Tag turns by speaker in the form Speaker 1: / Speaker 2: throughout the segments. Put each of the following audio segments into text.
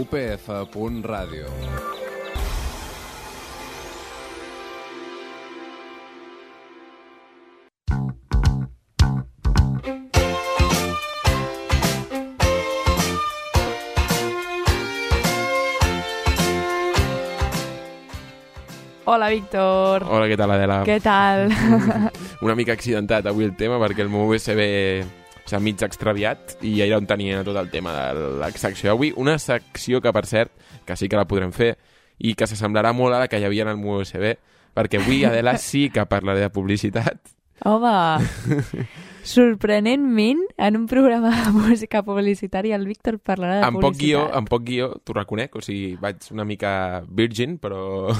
Speaker 1: upf.radio.
Speaker 2: Hola, Víctor.
Speaker 3: Hola, què tal, Adela?
Speaker 2: Què tal?
Speaker 3: Una mica accidentat avui el tema perquè el meu USB s'ha mig extraviat i era on tenia tot el tema de la secció d'avui. Una secció que, per cert, que sí que la podrem fer i que s'assemblarà molt a la que hi havia en el meu USB perquè avui, Adela, sí que parlaré de publicitat.
Speaker 2: Home, sorprenentment, en un programa de música publicitària, el Víctor parlarà de
Speaker 3: Amb poc guió,
Speaker 2: publicitat.
Speaker 3: amb poc guió, t'ho reconec, o sigui, vaig una mica virgin, però,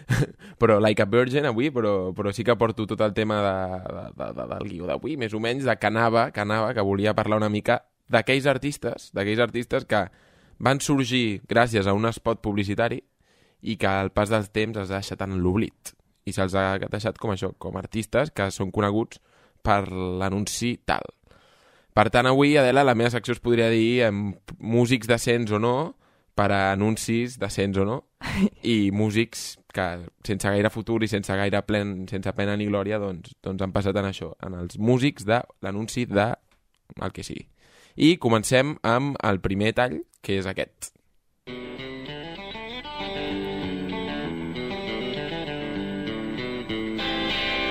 Speaker 3: però like a virgin avui, però, però sí que porto tot el tema de, de, de, de, del guió d'avui, més o menys, de que anava, que anava, que volia parlar una mica d'aquells artistes, d'aquells artistes que van sorgir gràcies a un spot publicitari i que al pas del temps es ha deixat en l'oblit. I se'ls ha deixat com això, com artistes que són coneguts per l'anunci tal. Per tant, avui, Adela, la meva secció es podria dir em, músics decents o no, per a anuncis decents o no, i músics que sense gaire futur i sense gaire plen, sense pena ni glòria, doncs, doncs han passat en això, en els músics de l'anunci de el que sigui. I comencem amb el primer tall, que és aquest.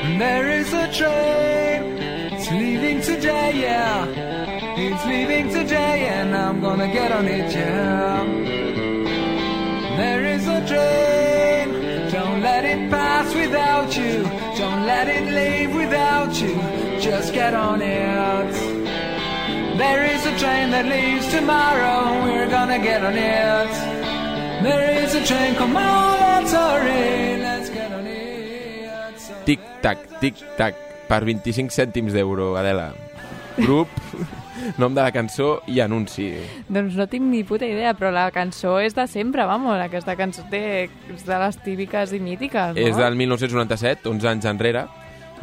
Speaker 4: There is a train, it's leaving today, yeah. It's leaving today, and I'm gonna get on it, yeah. There is a train, don't let it pass without you. Don't let it leave without you. Just get on it. There is a train that leaves tomorrow, we're gonna get on it. There is a train, come on, let's hurry,
Speaker 3: Tic-tac, tic-tac, per 25 cèntims d'euro, Adela. Grup, nom de la cançó i anunci.
Speaker 2: Doncs no tinc ni puta idea, però la cançó és de sempre, vamos. Aquesta cançó té, és de les típiques i mítiques, no?
Speaker 3: És del 1997, 11 anys enrere.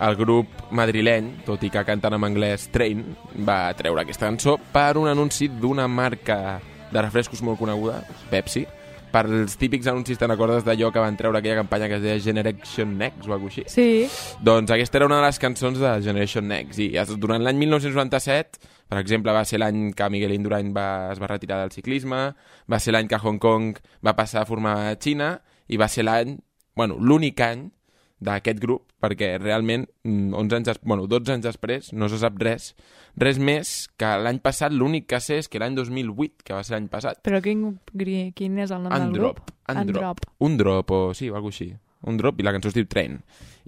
Speaker 3: El grup madrileny, tot i que canten en anglès Train, va treure aquesta cançó per un anunci d'una marca de refrescos molt coneguda, Pepsi, per els típics anuncis, te'n recordes d'allò que van treure aquella campanya que es deia Generation Next o alguna així?
Speaker 2: Sí,
Speaker 3: Doncs aquesta era una de les cançons de Generation Next i durant l'any 1997, per exemple, va ser l'any que Miguel Indurain va, es va retirar del ciclisme, va ser l'any que Hong Kong va passar a formar Xina i va ser l'any, bueno, l'únic any d'aquest grup, perquè realment mm, 11 anys, des- bueno, 12 anys després no se sap res, res més que l'any passat l'únic que sé és que l'any 2008, que va ser l'any passat,
Speaker 2: però quin, quin és el nom del
Speaker 3: Androp,
Speaker 2: grup?
Speaker 3: Androp, un drop o sí, o alguna així. Un drop i la cançó es diu Train.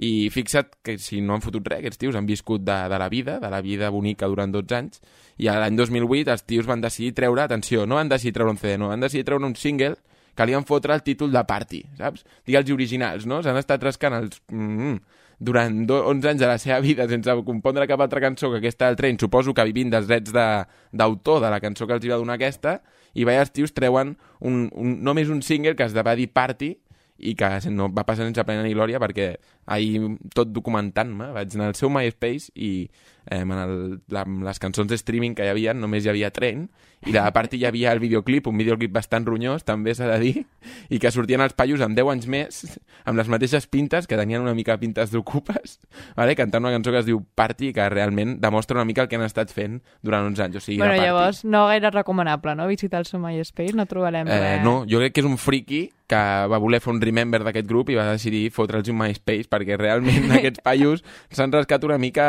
Speaker 3: I fixa't que si no han fotut res, aquests tios han viscut de, de la vida, de la vida bonica durant 12 anys, i l'any 2008 els tios van decidir treure, atenció, no van decidir treure un CD, no, van decidir treure un single van fotre el títol de Party, saps? Digue'ls originals, no? S'han estat rascant els... Mm, durant do, 11 anys de la seva vida sense compondre cap altra cançó que aquesta del tren, suposo que vivint dels drets d'autor de, de la cançó que els hi va donar aquesta, i veia els tios treuen un, un, només un single que es va dir Party i que no va passar sense pena ni glòria perquè ahir tot documentant-me vaig anar al seu MySpace i eh, en el, la, amb les cançons de streaming que hi havia només hi havia Tren i de part hi havia el videoclip, un videoclip bastant ronyós també s'ha de dir, i que sortien els paios amb 10 anys més, amb les mateixes pintes que tenien una mica pintes d'ocupes vale? cantant una cançó que es diu Party que realment demostra una mica el que han estat fent durant uns anys, o sigui,
Speaker 2: Bueno, llavors, no gaire recomanable, no? Visitar el seu MySpace, no trobarem
Speaker 3: Eh,
Speaker 2: res.
Speaker 3: no, jo crec que és un friki que va voler fer un remember d'aquest grup i va decidir fotre'ls un MySpace perquè realment aquests paios s'han rascat una mica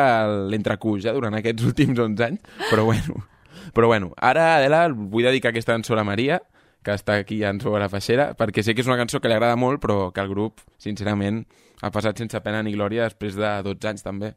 Speaker 3: l'entrecuix eh, durant aquests últims 11 anys, però bueno. Però bueno, ara, Adela, vull dedicar aquesta cançó a la Maria, que està aquí en sobre la feixera, perquè sé que és una cançó que li agrada molt, però que el grup, sincerament, ha passat sense pena ni glòria després de 12 anys també.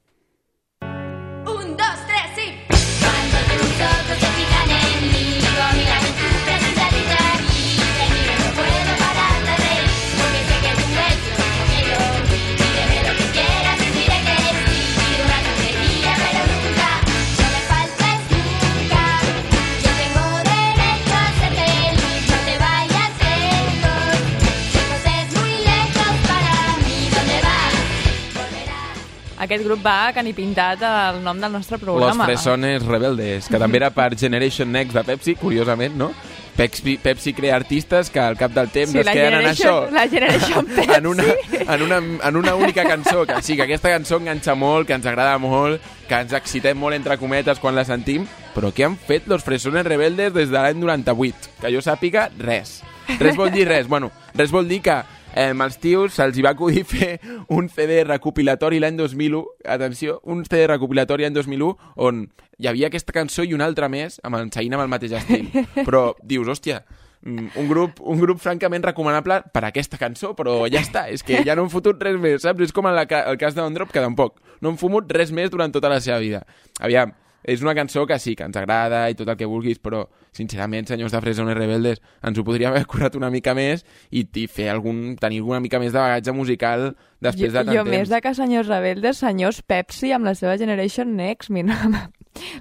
Speaker 2: Aquest grup va que ni pintat el nom del nostre
Speaker 3: Los
Speaker 2: programa.
Speaker 3: Fresones Rebeldes, que també era per Generation Next de Pepsi, curiosament, no? Pepsi, Pepsi crea artistes que al cap del temps
Speaker 2: Sí,
Speaker 3: es queden en això.
Speaker 2: La Generation Pepsi.
Speaker 3: en una, en, una, en una única cançó, que sí, que aquesta cançó enganxa molt, que ens agrada molt, que ens excitem molt entre cometes quan la sentim, però què han fet los fresones rebeldes des de l'any 98? Que jo sàpiga, res. Res vol dir res. Bueno, res vol dir que eh, als tios se'ls hi va acudir fer un CD recopilatori l'any 2001, atenció, un CD recopilatori l'any 2001 on hi havia aquesta cançó i una altra més amb el, seguint amb el mateix estil. Però dius, hòstia, mm, un grup, un grup francament recomanable per aquesta cançó, però ja està, és que ja no han fotut res més, saps? És com en la, el cas de Drop, que tampoc. No han fumut res més durant tota la seva vida. Aviam, és una cançó que sí, que ens agrada i tot el que vulguis, però, sincerament, senyors de Fresones Rebeldes, ens ho podríem haver curat una mica més i, i fer algun, tenir una mica més de bagatge musical després de
Speaker 2: jo,
Speaker 3: tant
Speaker 2: jo més
Speaker 3: temps.
Speaker 2: de que senyors rebeldes, senyors Pepsi amb la seva Generation Next. Mira,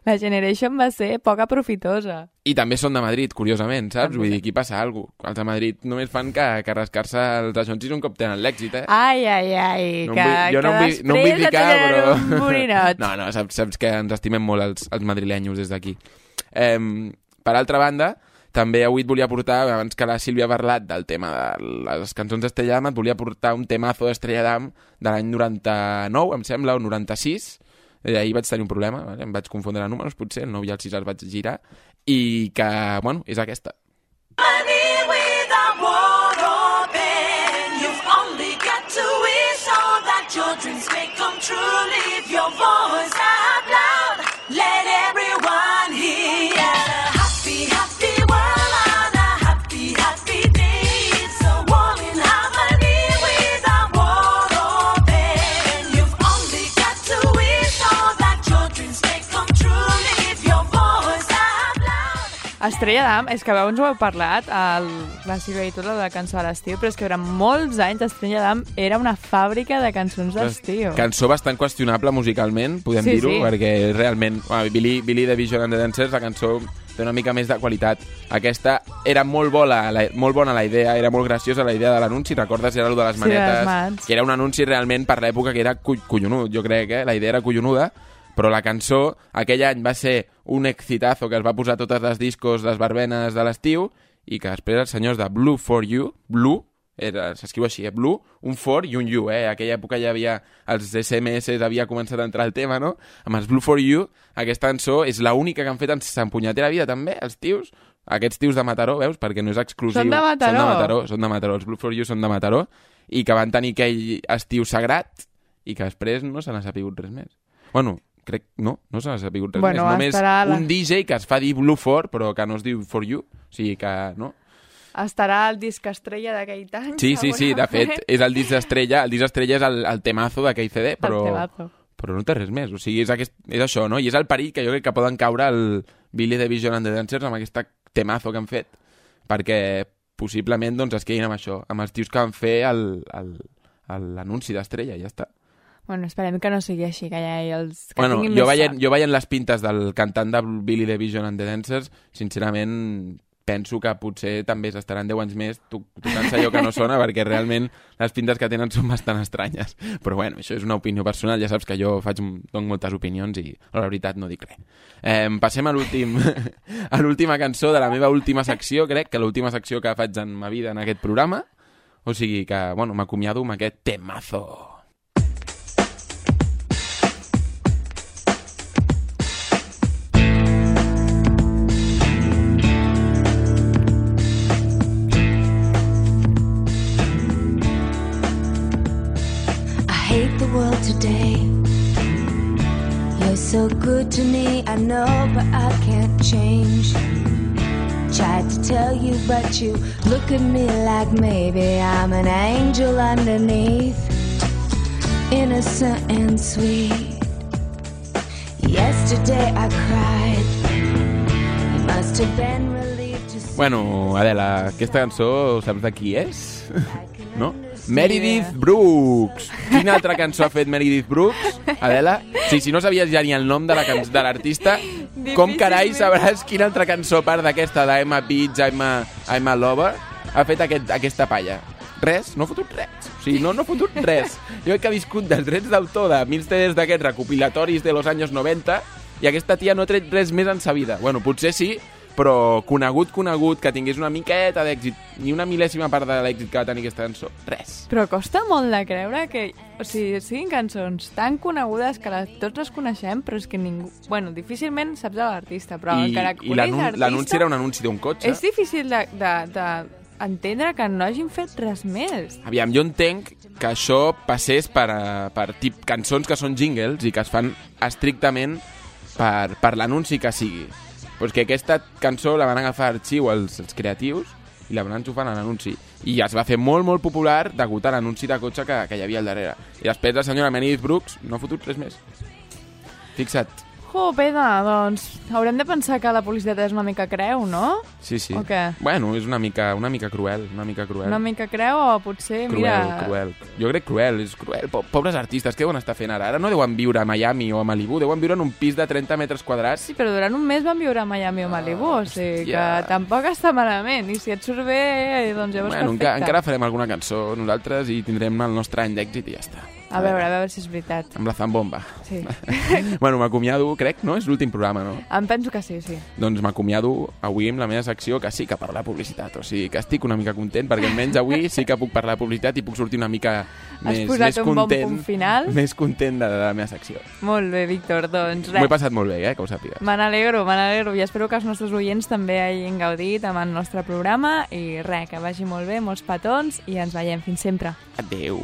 Speaker 2: la Generation va ser poc aprofitosa.
Speaker 3: I també són de Madrid, curiosament, saps? Vull dir, aquí passa alguna cosa. Els de Madrid només fan que, que rascar-se els ajoncis un cop tenen l'èxit, eh?
Speaker 2: Ai, ai, ai,
Speaker 3: No
Speaker 2: que,
Speaker 3: vull, jo no em
Speaker 2: que
Speaker 3: vull, no em vull
Speaker 2: tenen
Speaker 3: però... no, no, saps, saps que ens estimem molt els, els madrilenyos des d'aquí. Eh, per altra banda, també avui et volia portar, abans que la Sílvia ha parlat del tema de les cançons d'Estrella Damm, et volia portar un temazo d'Estrella Damm de l'any 99, em sembla, o 96. Eh, ahir vaig tenir un problema, vale? em vaig confondre números, potser, el 9 i el 6 els vaig girar, i que, bueno, és aquesta.
Speaker 1: Money
Speaker 2: Estrella Damm, és que abans ho heu parlat, el, la Sílvia i tot, la cançó de l'estiu, però és que durant molts anys Estrella Damm era una fàbrica de cançons d'estiu.
Speaker 3: Cançó bastant qüestionable musicalment, podem
Speaker 2: Sí,
Speaker 3: dir-ho,
Speaker 2: sí.
Speaker 3: perquè realment... Bueno, Billy, Billy the Vision and the Dancers, la cançó té una mica més de qualitat. Aquesta era molt bona, la, molt bona la idea, era molt graciosa la idea de l'anunci, recordes? Era el de les
Speaker 2: Sí, de les
Speaker 3: manetes, que era un anunci realment per l'època que era coll collonut, jo crec, eh? La idea era collonuda, però la cançó aquell any va ser un excitazo que es va posar totes les discos, les barbenes de l'estiu, i que després els senyors de Blue for You, Blue, era- s'escriu així, eh? Blue, un for i un you, eh? Aquella època ja havia, els SMS havia començat a entrar el tema, no? Amb els Blue for You, aquesta cançó és l'única que han fet en s'empunyatera vida, també, els tios, aquests tios de Mataró, veus? Perquè no és exclusiu.
Speaker 2: Són de Mataró.
Speaker 3: Són de Mataró, són de Mataró. Els Blue for You són de Mataró i que van tenir aquell estiu sagrat i que després no se n'ha sapigut res més. Bueno, crec, no, no se n'ha sapigut res
Speaker 2: Bueno,
Speaker 3: més. Només
Speaker 2: la-
Speaker 3: un DJ que es fa dir Blue for, però que no es diu For You. O sigui que, no?
Speaker 2: Estarà el disc estrella d'aquell any,
Speaker 3: Sí, sí, sí, de fet, és el disc estrella, el disc estrella és el, el temazo d'aquell CD, però, però no té res més. O sigui, és, aquest, és això, no? I és el perill que jo crec que poden caure el Billy the Vision and the Dancers amb aquesta temazo que han fet, perquè possiblement doncs, es quedin amb això, amb els tios que van fer l'anunci d'estrella, ja està.
Speaker 2: Bueno, esperem que no sigui així, que ja els... Que
Speaker 3: Bueno, jo veient, jo veient les pintes del cantant de Billy the Vision and the Dancers, sincerament penso que potser també s'estaran 10 anys més to- tocant-se allò que no sona, perquè realment les pintes que tenen són bastant estranyes. Però bueno, això és una opinió personal, ja saps que jo faig dono moltes opinions i la veritat no dic res. Eh, passem a l'últim a l'última cançó de la meva última secció, crec que l'última secció que faig en ma vida en aquest programa. O sigui que, bueno, m'acomiado amb aquest temazo.
Speaker 1: Today. You're so good to me, I know, but I can't change. Tried to tell you, but you look at me like maybe I'm an angel underneath, innocent and sweet. Yesterday I cried. You must have been relieved to see.
Speaker 3: Bueno, Adela, aquesta cançó saps de qui és? Meredith Brooks. Quina altra cançó ha fet Meredith Brooks? Adela? Sí, si no sabies ja ni el nom de la l'artista, com carai sabràs quina altra cançó, a part d'aquesta d'Emma Beats, Emma, Emma Lover, ha fet aquest, aquesta palla? Res, no ha fotut res. O sigui, no, no ha fotut res. Jo crec que ha viscut dels drets d'autor de mil CDs d'aquests recopilatoris de los anys 90 i aquesta tia no ha tret res més en sa vida. Bueno, potser sí, però conegut, conegut, que tingués una miqueta d'èxit, ni una mil·lèsima part de l'èxit que va tenir aquesta cançó, res.
Speaker 2: Però costa molt de creure que o sigui, siguin cançons tan conegudes que les, tots les coneixem, però és que ningú... Bueno, difícilment saps de l'artista, però
Speaker 3: I,
Speaker 2: encara
Speaker 3: i l'anun- l'anunci era un anunci d'un cotxe.
Speaker 2: És difícil de, de, de entendre que no hagin fet res més.
Speaker 3: Aviam, jo entenc que això passés per, a, per tip, cançons que són jingles i que es fan estrictament per, per l'anunci que sigui. Pues que aquesta cançó la van agafar arxiu els, els creatius i la van enxufar a l'anunci. I es va fer molt, molt popular degut a l'anunci de cotxe que, que hi havia al darrere. I després la senyora Meredith Brooks no ha fotut res més. Fixa't.
Speaker 2: Jo, Peda, doncs haurem de pensar que la publicitat és una mica creu, no?
Speaker 3: Sí, sí.
Speaker 2: O què?
Speaker 3: Bueno, és una mica, una mica cruel, una mica cruel.
Speaker 2: Una mica creu o potser,
Speaker 3: Cruel,
Speaker 2: mira...
Speaker 3: cruel. Jo crec cruel, és cruel. Po pobres artistes, què deuen estar fent ara? Ara no deuen viure a Miami o a Malibu, deuen viure en un pis de 30 metres quadrats.
Speaker 2: Sí, però durant un mes van viure a Miami o Malibu, o sigui que
Speaker 3: hòstia.
Speaker 2: tampoc està malament. I si et surt bé, eh, doncs llavors
Speaker 3: bueno,
Speaker 2: perfecte.
Speaker 3: enca encara farem alguna cançó nosaltres i tindrem el nostre any d'èxit i ja està.
Speaker 2: A veure, a veure si és veritat.
Speaker 3: Amb la zambomba.
Speaker 2: Sí.
Speaker 3: bueno, m'acomiado, crec, no? És l'últim programa, no?
Speaker 2: em penso que sí, sí.
Speaker 3: Doncs m'acomiado avui amb la meva secció que sí que parla de publicitat. O sigui, que estic una mica content perquè almenys avui sí que puc parlar de publicitat i puc sortir una mica més,
Speaker 2: posat
Speaker 3: més
Speaker 2: un bon
Speaker 3: content,
Speaker 2: punt final.
Speaker 3: més content de, de la meva secció.
Speaker 2: Molt bé, Víctor, doncs
Speaker 3: M'ho he
Speaker 2: res.
Speaker 3: passat molt bé, eh, que ho sàpigues.
Speaker 2: Me n'alegro, me n'alegro i espero que els nostres oients també hagin gaudit amb el nostre programa i res, que vagi molt bé, molts petons i ens veiem fins sempre.
Speaker 3: Adeu.